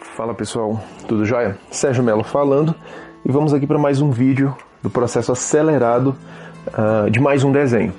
Fala pessoal, tudo jóia? Sérgio Melo falando e vamos aqui para mais um vídeo do processo acelerado uh, de mais um desenho.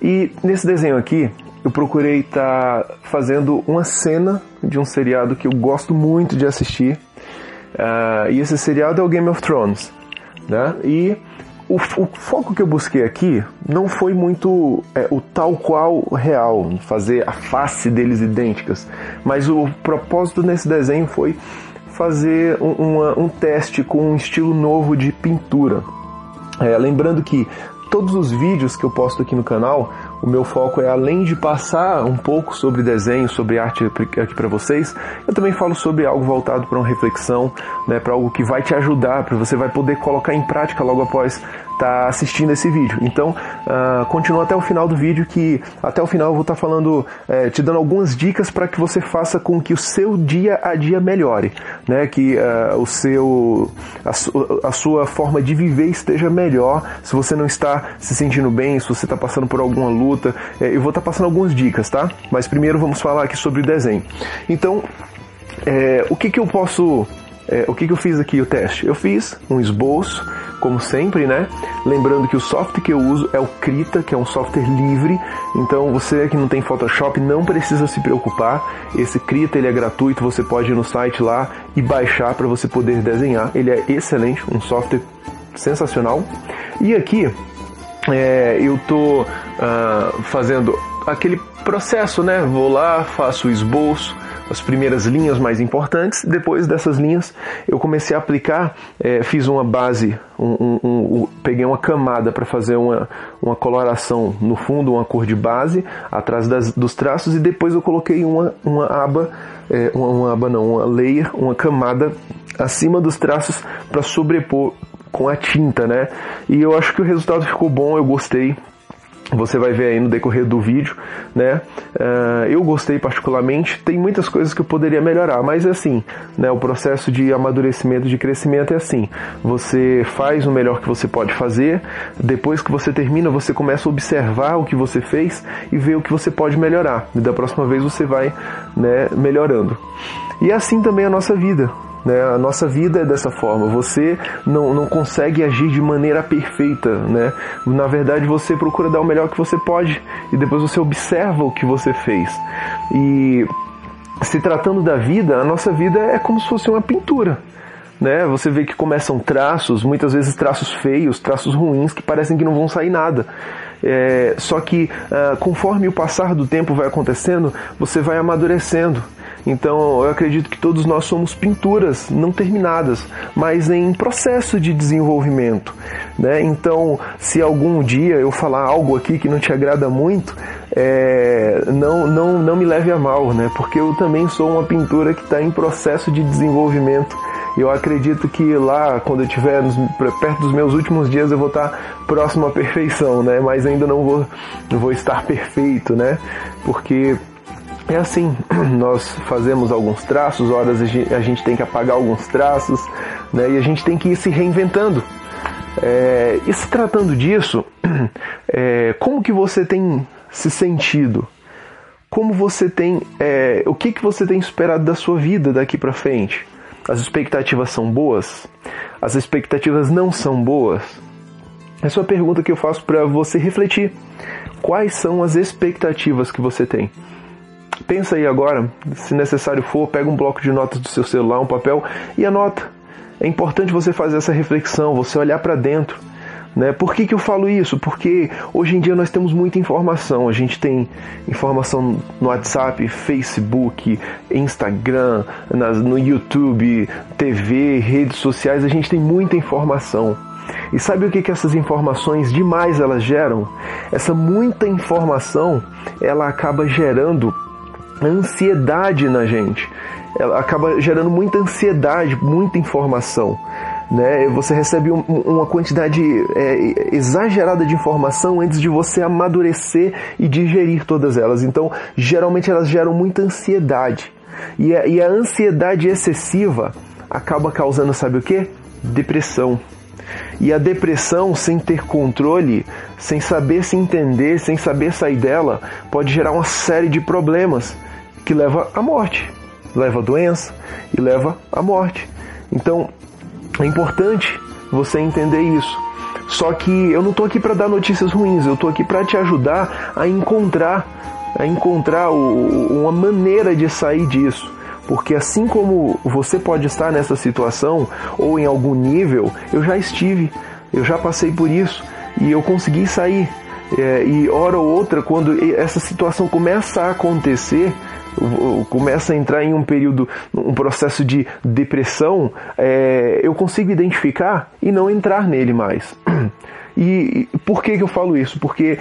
E nesse desenho aqui eu procurei estar tá fazendo uma cena de um seriado que eu gosto muito de assistir uh, e esse seriado é o Game of Thrones, né? E o, o, foco que eu busquei aqui não foi muito é, o tal qual real, fazer a face deles idênticas, mas o propósito nesse desenho foi fazer um, uma, um teste com um estilo novo de pintura. É, lembrando que todos os vídeos que eu posto aqui no canal, o meu foco é além de passar um pouco sobre desenho, sobre arte aqui para vocês, eu também falo sobre algo voltado para uma reflexão, né, para algo que vai te ajudar, para você vai poder colocar em prática logo após está assistindo esse vídeo. Então, uh, continua até o final do vídeo que até o final eu vou estar tá falando, é, te dando algumas dicas para que você faça com que o seu dia a dia melhore, né? Que uh, o seu a, su, a, sua forma de viver esteja melhor. Se você não está se sentindo bem, se você está passando por alguma luta, é, eu vou estar tá passando algumas dicas, tá? Mas primeiro vamos falar aqui sobre desenho. Então, é, o que que eu posso é, o que, que eu fiz aqui o teste? Eu fiz um esboço, como sempre, né? Lembrando que o software que eu uso é o Krita, que é um software livre. Então você que não tem Photoshop não precisa se preocupar. Esse Krita ele é gratuito, você pode ir no site lá e baixar para você poder desenhar. Ele é excelente, um software sensacional. E aqui é, eu tô uh, fazendo aquele processo, né? Vou lá, faço o esboço, as primeiras linhas mais importantes. Depois dessas linhas, eu comecei a aplicar, é, fiz uma base, um, um, um, peguei uma camada para fazer uma, uma coloração no fundo, uma cor de base, atrás das, dos traços, e depois eu coloquei uma, uma aba, é, uma, uma aba não, uma layer, uma camada acima dos traços para sobrepor com a tinta, né? E eu acho que o resultado ficou bom, eu gostei você vai ver aí no decorrer do vídeo, né? Uh, eu gostei particularmente. Tem muitas coisas que eu poderia melhorar, mas é assim, né? O processo de amadurecimento, de crescimento é assim. Você faz o melhor que você pode fazer. Depois que você termina, você começa a observar o que você fez e ver o que você pode melhorar. E da próxima vez você vai, né? Melhorando. E é assim também a nossa vida. Né? A nossa vida é dessa forma. Você não, não consegue agir de maneira perfeita. Né? Na verdade, você procura dar o melhor que você pode e depois você observa o que você fez. E se tratando da vida, a nossa vida é como se fosse uma pintura. Né? Você vê que começam traços, muitas vezes traços feios, traços ruins que parecem que não vão sair nada. É, só que uh, conforme o passar do tempo vai acontecendo, você vai amadurecendo. Então eu acredito que todos nós somos pinturas não terminadas, mas em processo de desenvolvimento. Né? Então, se algum dia eu falar algo aqui que não te agrada muito, é, não, não, não me leve a mal, né? porque eu também sou uma pintura que está em processo de desenvolvimento. Eu acredito que lá, quando eu estiver perto dos meus últimos dias, eu vou estar tá próximo à perfeição, né? Mas ainda não vou, não vou estar perfeito, né? Porque é assim, nós fazemos alguns traços, horas a gente tem que apagar alguns traços, né? E a gente tem que ir se reinventando. É, e se tratando disso, é, como que você tem se sentido? Como você tem, é, o que que você tem esperado da sua vida daqui para frente? As expectativas são boas? As expectativas não são boas? Essa é uma pergunta que eu faço para você refletir. Quais são as expectativas que você tem? Pensa aí agora, se necessário for, pega um bloco de notas do seu celular, um papel e anota. É importante você fazer essa reflexão, você olhar para dentro. Né? Por que, que eu falo isso? Porque hoje em dia nós temos muita informação. A gente tem informação no WhatsApp, Facebook, Instagram, nas, no YouTube, TV, redes sociais. A gente tem muita informação. E sabe o que, que essas informações demais elas geram? Essa muita informação ela acaba gerando ansiedade na gente. Ela acaba gerando muita ansiedade, muita informação. Né? Você recebe um, uma quantidade é, exagerada de informação antes de você amadurecer e digerir todas elas. Então, geralmente elas geram muita ansiedade. E a, e a ansiedade excessiva acaba causando, sabe o que? Depressão. E a depressão, sem ter controle, sem saber se entender, sem saber sair dela, pode gerar uma série de problemas que leva à morte. leva à doença e leva à morte. Então, é importante você entender isso. Só que eu não estou aqui para dar notícias ruins, eu estou aqui para te ajudar a encontrar, a encontrar o, uma maneira de sair disso. Porque assim como você pode estar nessa situação ou em algum nível, eu já estive, eu já passei por isso e eu consegui sair. É, e hora ou outra, quando essa situação começa a acontecer, começa a entrar em um período, um processo de depressão, é, eu consigo identificar e não entrar nele mais. E, e por que, que eu falo isso? Porque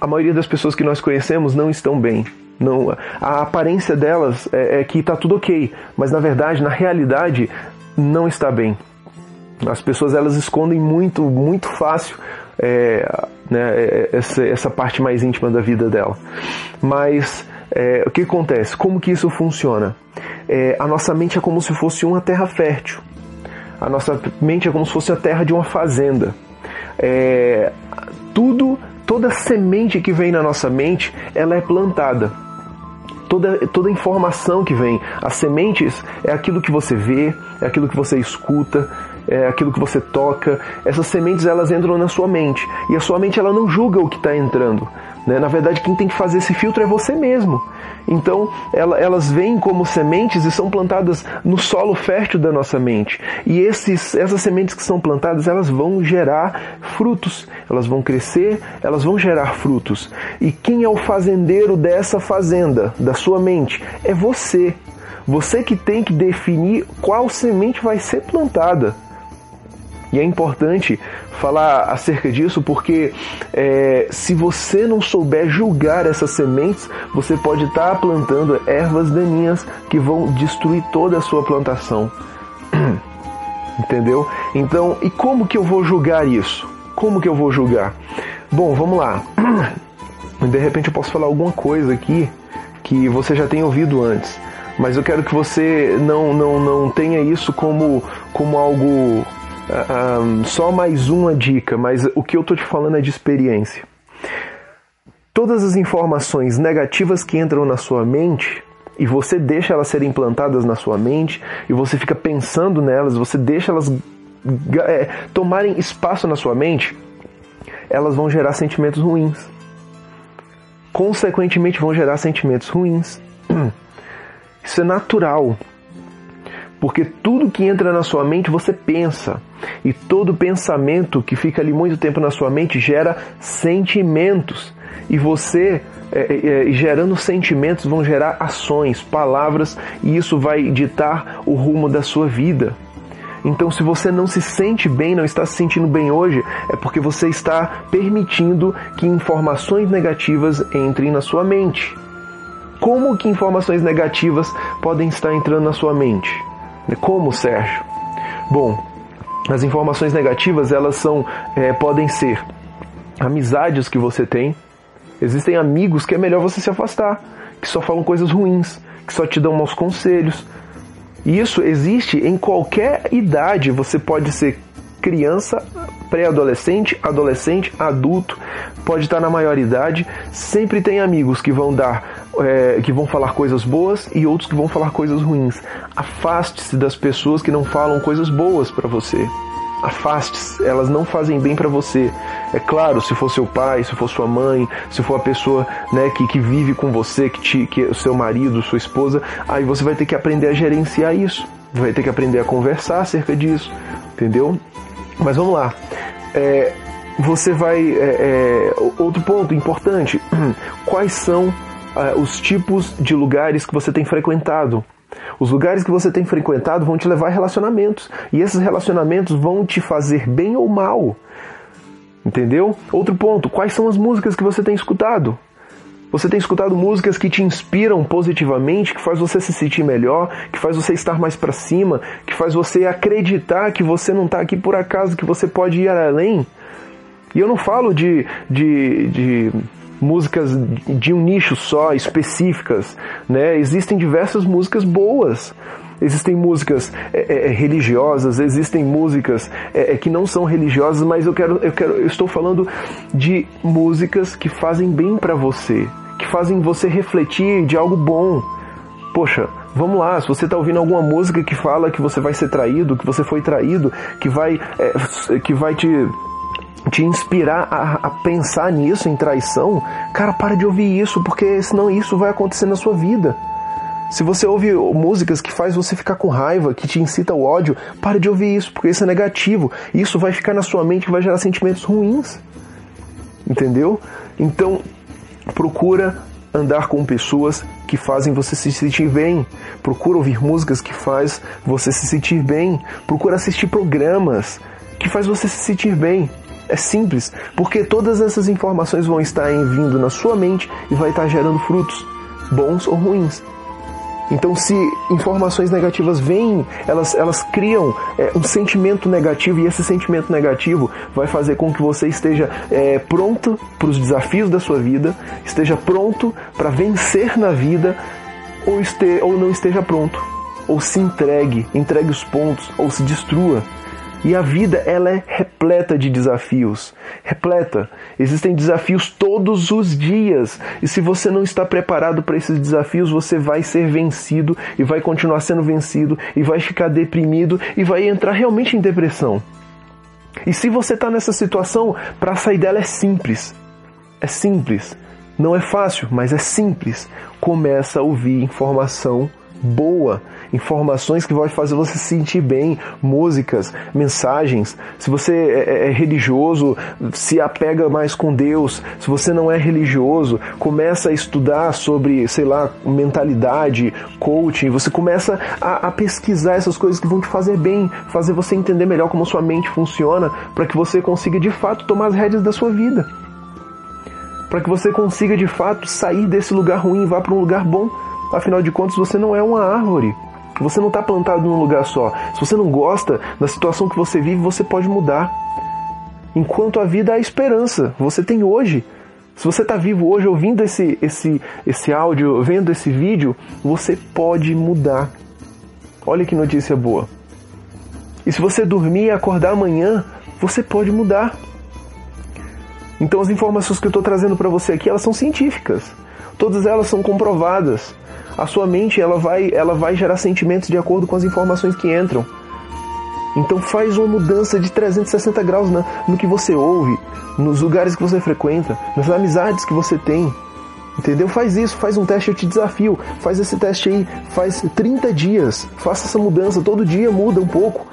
a maioria das pessoas que nós conhecemos não estão bem. Não, a aparência delas é, é que está tudo ok, mas na verdade, na realidade, não está bem. As pessoas elas escondem muito, muito fácil é, né, é, essa, essa parte mais íntima da vida dela. Mas é, o que acontece? Como que isso funciona? É, a nossa mente é como se fosse uma terra fértil. A nossa mente é como se fosse a terra de uma fazenda. É, tudo, toda semente que vem na nossa mente, ela é plantada. Toda, toda informação que vem, as sementes é aquilo que você vê, é aquilo que você escuta, é aquilo que você toca. Essas sementes elas entram na sua mente e a sua mente ela não julga o que está entrando. Né? Na verdade, quem tem que fazer esse filtro é você mesmo. Então, ela, elas vêm como sementes e são plantadas no solo fértil da nossa mente. E esses, essas sementes que são plantadas, elas vão gerar frutos. Elas vão crescer, elas vão gerar frutos. E quem é o fazendeiro dessa fazenda, da sua mente? É você. Você que tem que definir qual semente vai ser plantada. E é importante falar acerca disso porque é, se você não souber julgar essas sementes, você pode estar tá plantando ervas daninhas que vão destruir toda a sua plantação. Entendeu? Então, e como que eu vou julgar isso? Como que eu vou julgar? Bom, vamos lá. De repente eu posso falar alguma coisa aqui que você já tem ouvido antes, mas eu quero que você não, não, não tenha isso como, como algo um, só mais uma dica, mas o que eu estou te falando é de experiência. Todas as informações negativas que entram na sua mente e você deixa elas serem implantadas na sua mente e você fica pensando nelas, você deixa elas é, tomarem espaço na sua mente, elas vão gerar sentimentos ruins. Consequentemente, vão gerar sentimentos ruins. Isso é natural. Porque tudo que entra na sua mente você pensa. E todo pensamento que fica ali muito tempo na sua mente gera sentimentos. E você, é, é, é, gerando sentimentos, vão gerar ações, palavras, e isso vai ditar o rumo da sua vida. Então, se você não se sente bem, não está se sentindo bem hoje, é porque você está permitindo que informações negativas entrem na sua mente. Como que informações negativas podem estar entrando na sua mente? Como, Sérgio? Bom, as informações negativas elas são é, podem ser amizades que você tem. Existem amigos que é melhor você se afastar, que só falam coisas ruins, que só te dão maus conselhos. Isso existe em qualquer idade. Você pode ser criança, pré-adolescente, adolescente, adulto, pode estar na maioridade, sempre tem amigos que vão dar, é, que vão falar coisas boas e outros que vão falar coisas ruins. Afaste-se das pessoas que não falam coisas boas para você. Afaste-se, elas não fazem bem para você. É claro, se for seu pai, se for sua mãe, se for a pessoa né, que, que vive com você, que, te, que é seu marido, sua esposa, aí você vai ter que aprender a gerenciar isso. Vai ter que aprender a conversar acerca disso, entendeu? Mas vamos lá. É, você vai. É, é, outro ponto importante: quais são é, os tipos de lugares que você tem frequentado? Os lugares que você tem frequentado vão te levar a relacionamentos. E esses relacionamentos vão te fazer bem ou mal. Entendeu? Outro ponto: quais são as músicas que você tem escutado? Você tem escutado músicas que te inspiram positivamente, que faz você se sentir melhor, que faz você estar mais para cima, que faz você acreditar que você não está aqui por acaso, que você pode ir além. E eu não falo de, de, de músicas de um nicho só, específicas, né? Existem diversas músicas boas. Existem músicas é, é, é religiosas, existem músicas é, é, que não são religiosas, mas eu quero, eu quero, eu estou falando de músicas que fazem bem para você, que fazem você refletir de algo bom. Poxa, vamos lá, se você está ouvindo alguma música que fala que você vai ser traído, que você foi traído, que vai, é, que vai te, te inspirar a, a pensar nisso, em traição, cara, para de ouvir isso, porque senão isso vai acontecer na sua vida. Se você ouve músicas que faz você ficar com raiva, que te incita ao ódio, para de ouvir isso, porque isso é negativo. Isso vai ficar na sua mente e vai gerar sentimentos ruins. Entendeu? Então, procura andar com pessoas que fazem você se sentir bem. Procura ouvir músicas que faz você se sentir bem. Procura assistir programas que faz você se sentir bem. É simples, porque todas essas informações vão estar vindo na sua mente e vai estar gerando frutos, bons ou ruins. Então, se informações negativas vêm, elas, elas criam é, um sentimento negativo e esse sentimento negativo vai fazer com que você esteja é, pronto para os desafios da sua vida, esteja pronto para vencer na vida ou, este, ou não esteja pronto, ou se entregue, entregue os pontos, ou se destrua. E a vida ela é repleta de desafios, repleta. Existem desafios todos os dias. E se você não está preparado para esses desafios, você vai ser vencido e vai continuar sendo vencido e vai ficar deprimido e vai entrar realmente em depressão. E se você está nessa situação, para sair dela é simples. É simples. Não é fácil, mas é simples. Começa a ouvir informação boa, informações que vão fazer você se sentir bem, músicas, mensagens. Se você é, é, é, religioso, se apega mais com Deus. Se você não é religioso, começa a estudar sobre, sei lá, mentalidade, coaching. Você começa a, a pesquisar essas coisas que vão te fazer bem, fazer você entender melhor como sua mente funciona, para que você consiga de fato tomar as rédeas da sua vida. Para que você consiga de fato sair desse lugar ruim e vá para um lugar bom Afinal de contas, você não é uma árvore. Você não está plantado num lugar só. Se você não gosta da situação que você vive, você pode mudar. Enquanto a vida há esperança. Você tem hoje. Se você está vivo hoje ouvindo esse, esse, esse áudio, vendo esse vídeo, você pode mudar. Olha que notícia boa. E se você dormir e acordar amanhã, você pode mudar. Então as informações que eu estou trazendo para você aqui, elas são científicas. Todas elas são comprovadas a sua mente ela vai, ela vai gerar sentimentos de acordo com as informações que entram. Então faz uma mudança de 360 graus na, no que você ouve, nos lugares que você frequenta, nas amizades que você tem. Entendeu? Faz isso, faz um teste, eu te desafio. Faz esse teste aí, faz 30 dias. Faça essa mudança, todo dia muda um pouco.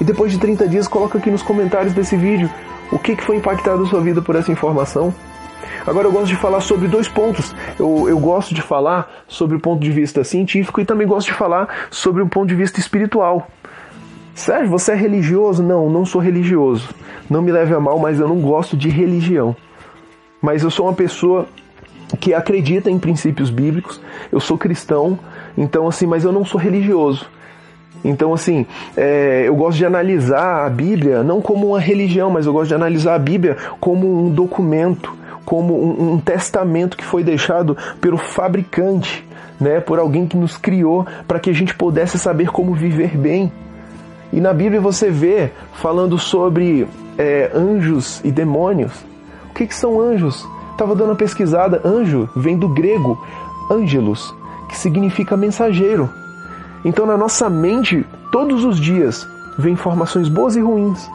E depois de 30 dias, coloca aqui nos comentários desse vídeo o que, que foi impactado na sua vida por essa informação. Agora eu gosto de falar sobre dois pontos. Eu, eu gosto de falar sobre o ponto de vista científico e também gosto de falar sobre o ponto de vista espiritual. Sérgio, você é religioso? Não, não sou religioso. Não me leve a mal, mas eu não gosto de religião. Mas eu sou uma pessoa que acredita em princípios bíblicos. Eu sou cristão, então assim, mas eu não sou religioso. Então, assim, é, eu gosto de analisar a Bíblia não como uma religião, mas eu gosto de analisar a Bíblia como um documento, como um, um testamento que foi deixado pelo fabricante, né, por alguém que nos criou para que a gente pudesse saber como viver bem. E na Bíblia você vê falando sobre é, anjos e demônios. O que, que são anjos? Estava dando uma pesquisada. Anjo vem do grego angelos, que significa mensageiro. Então na nossa mente, todos os dias, vem informações boas e ruins.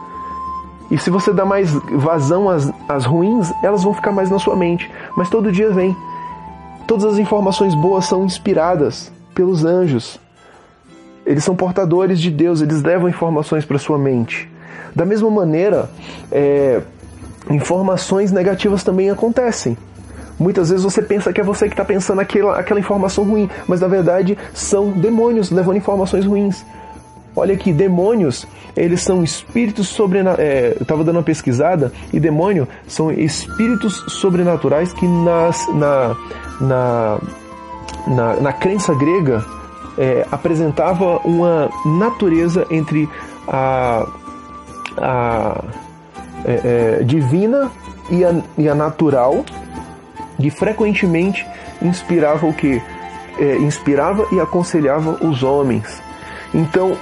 E se você dá mais vazão às, às ruins, elas vão ficar mais na sua mente. Mas todo dia vem. Todas as informações boas são inspiradas pelos anjos. Eles são portadores de Deus, eles levam informações para sua mente. Da mesma maneira, é, informações negativas também acontecem. Muitas vezes você pensa que é você que está pensando aquela, aquela informação ruim, mas na verdade são demônios levando informações ruins. Olha aqui, demônios, eles são espíritos sobrenaturais. É, eu estava dando uma pesquisada, e demônio são espíritos sobrenaturais que nas, na, na, na, na crença grega é, apresentava uma natureza entre a, a é, é divina e a, e a natural, que frequentemente inspirava o que? É, inspirava e aconselhava os homens. Então,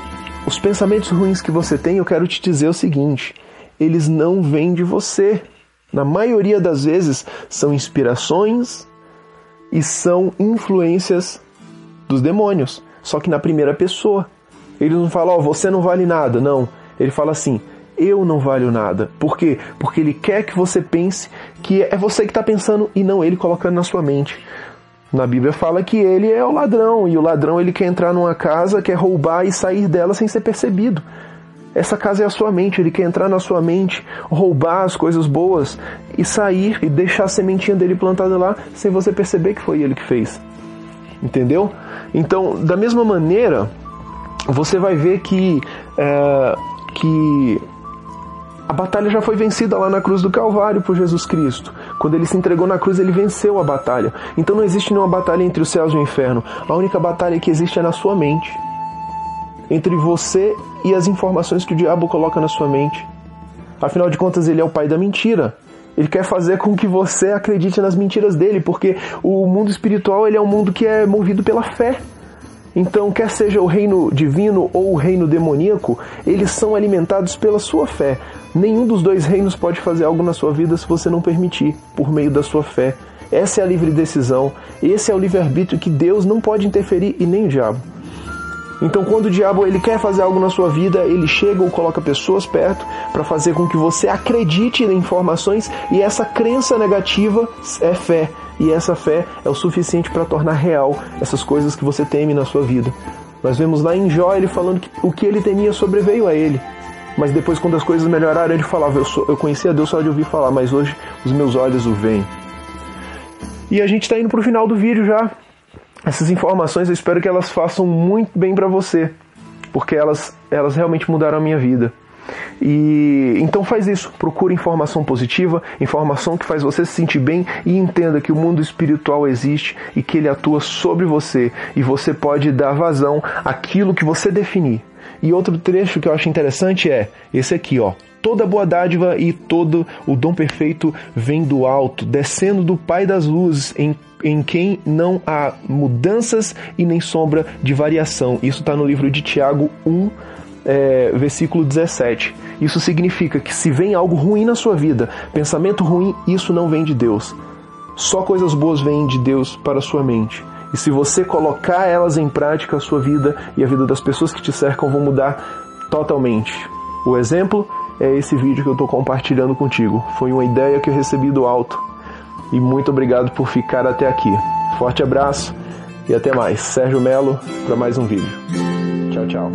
os pensamentos ruins que você tem, eu quero te dizer o seguinte: eles não vêm de você. Na maioria das vezes, são inspirações e são influências dos demônios, só que na primeira pessoa. Ele não fala, ó, oh, você não vale nada, não. Ele fala assim, eu não valho nada. Por quê? Porque ele quer que você pense que é você que está pensando e não ele colocando na sua mente. Na Bíblia fala que ele é o ladrão e o ladrão ele quer entrar numa casa, quer roubar e sair dela sem ser percebido. Essa casa é a sua mente, ele quer entrar na sua mente, roubar as coisas boas e sair e deixar a sementinha dele plantada lá sem você perceber que foi ele que fez. Entendeu? Então, da mesma maneira, você vai ver que, é, que a batalha já foi vencida lá na cruz do Calvário por Jesus Cristo. Quando ele se entregou na cruz, ele venceu a batalha. Então não existe nenhuma batalha entre os céus e o inferno. A única batalha que existe é na sua mente. Entre você e as informações que o diabo coloca na sua mente. Afinal de contas, ele é o pai da mentira. Ele quer fazer com que você acredite nas mentiras dele, porque o mundo espiritual ele é um mundo que é movido pela fé. Então, quer seja o reino divino ou o reino demoníaco, eles são alimentados pela sua fé. Nenhum dos dois reinos pode fazer algo na sua vida se você não permitir, por meio da sua fé. Essa é a livre decisão, esse é o livre-arbítrio que Deus não pode interferir e nem o diabo. Então, quando o diabo ele quer fazer algo na sua vida, ele chega ou coloca pessoas perto para fazer com que você acredite em informações e essa crença negativa é fé. E essa fé é o suficiente para tornar real essas coisas que você teme na sua vida. Nós vemos lá em Jó ele falando que o que ele temia sobreveio a ele. Mas depois, quando as coisas melhoraram, ele falava: Eu, sou, eu conhecia Deus só de ouvir falar, mas hoje os meus olhos o veem. E a gente está indo para o final do vídeo já. Essas informações eu espero que elas façam muito bem para você, porque elas, elas realmente mudaram a minha vida. E então faz isso, procure informação positiva, informação que faz você se sentir bem e entenda que o mundo espiritual existe e que ele atua sobre você e você pode dar vazão àquilo que você definir. E outro trecho que eu acho interessante é esse aqui, ó. Toda boa dádiva e todo o dom perfeito vem do alto, descendo do Pai das luzes, em, em quem não há mudanças e nem sombra de variação. Isso está no livro de Tiago 1, é, versículo 17. Isso significa que se vem algo ruim na sua vida, pensamento ruim, isso não vem de Deus. Só coisas boas vêm de Deus para a sua mente. E se você colocar elas em prática, a sua vida e a vida das pessoas que te cercam vão mudar totalmente. O exemplo é esse vídeo que eu estou compartilhando contigo. Foi uma ideia que eu recebi do alto. E muito obrigado por ficar até aqui. Forte abraço e até mais. Sérgio Melo para mais um vídeo. Tchau, tchau.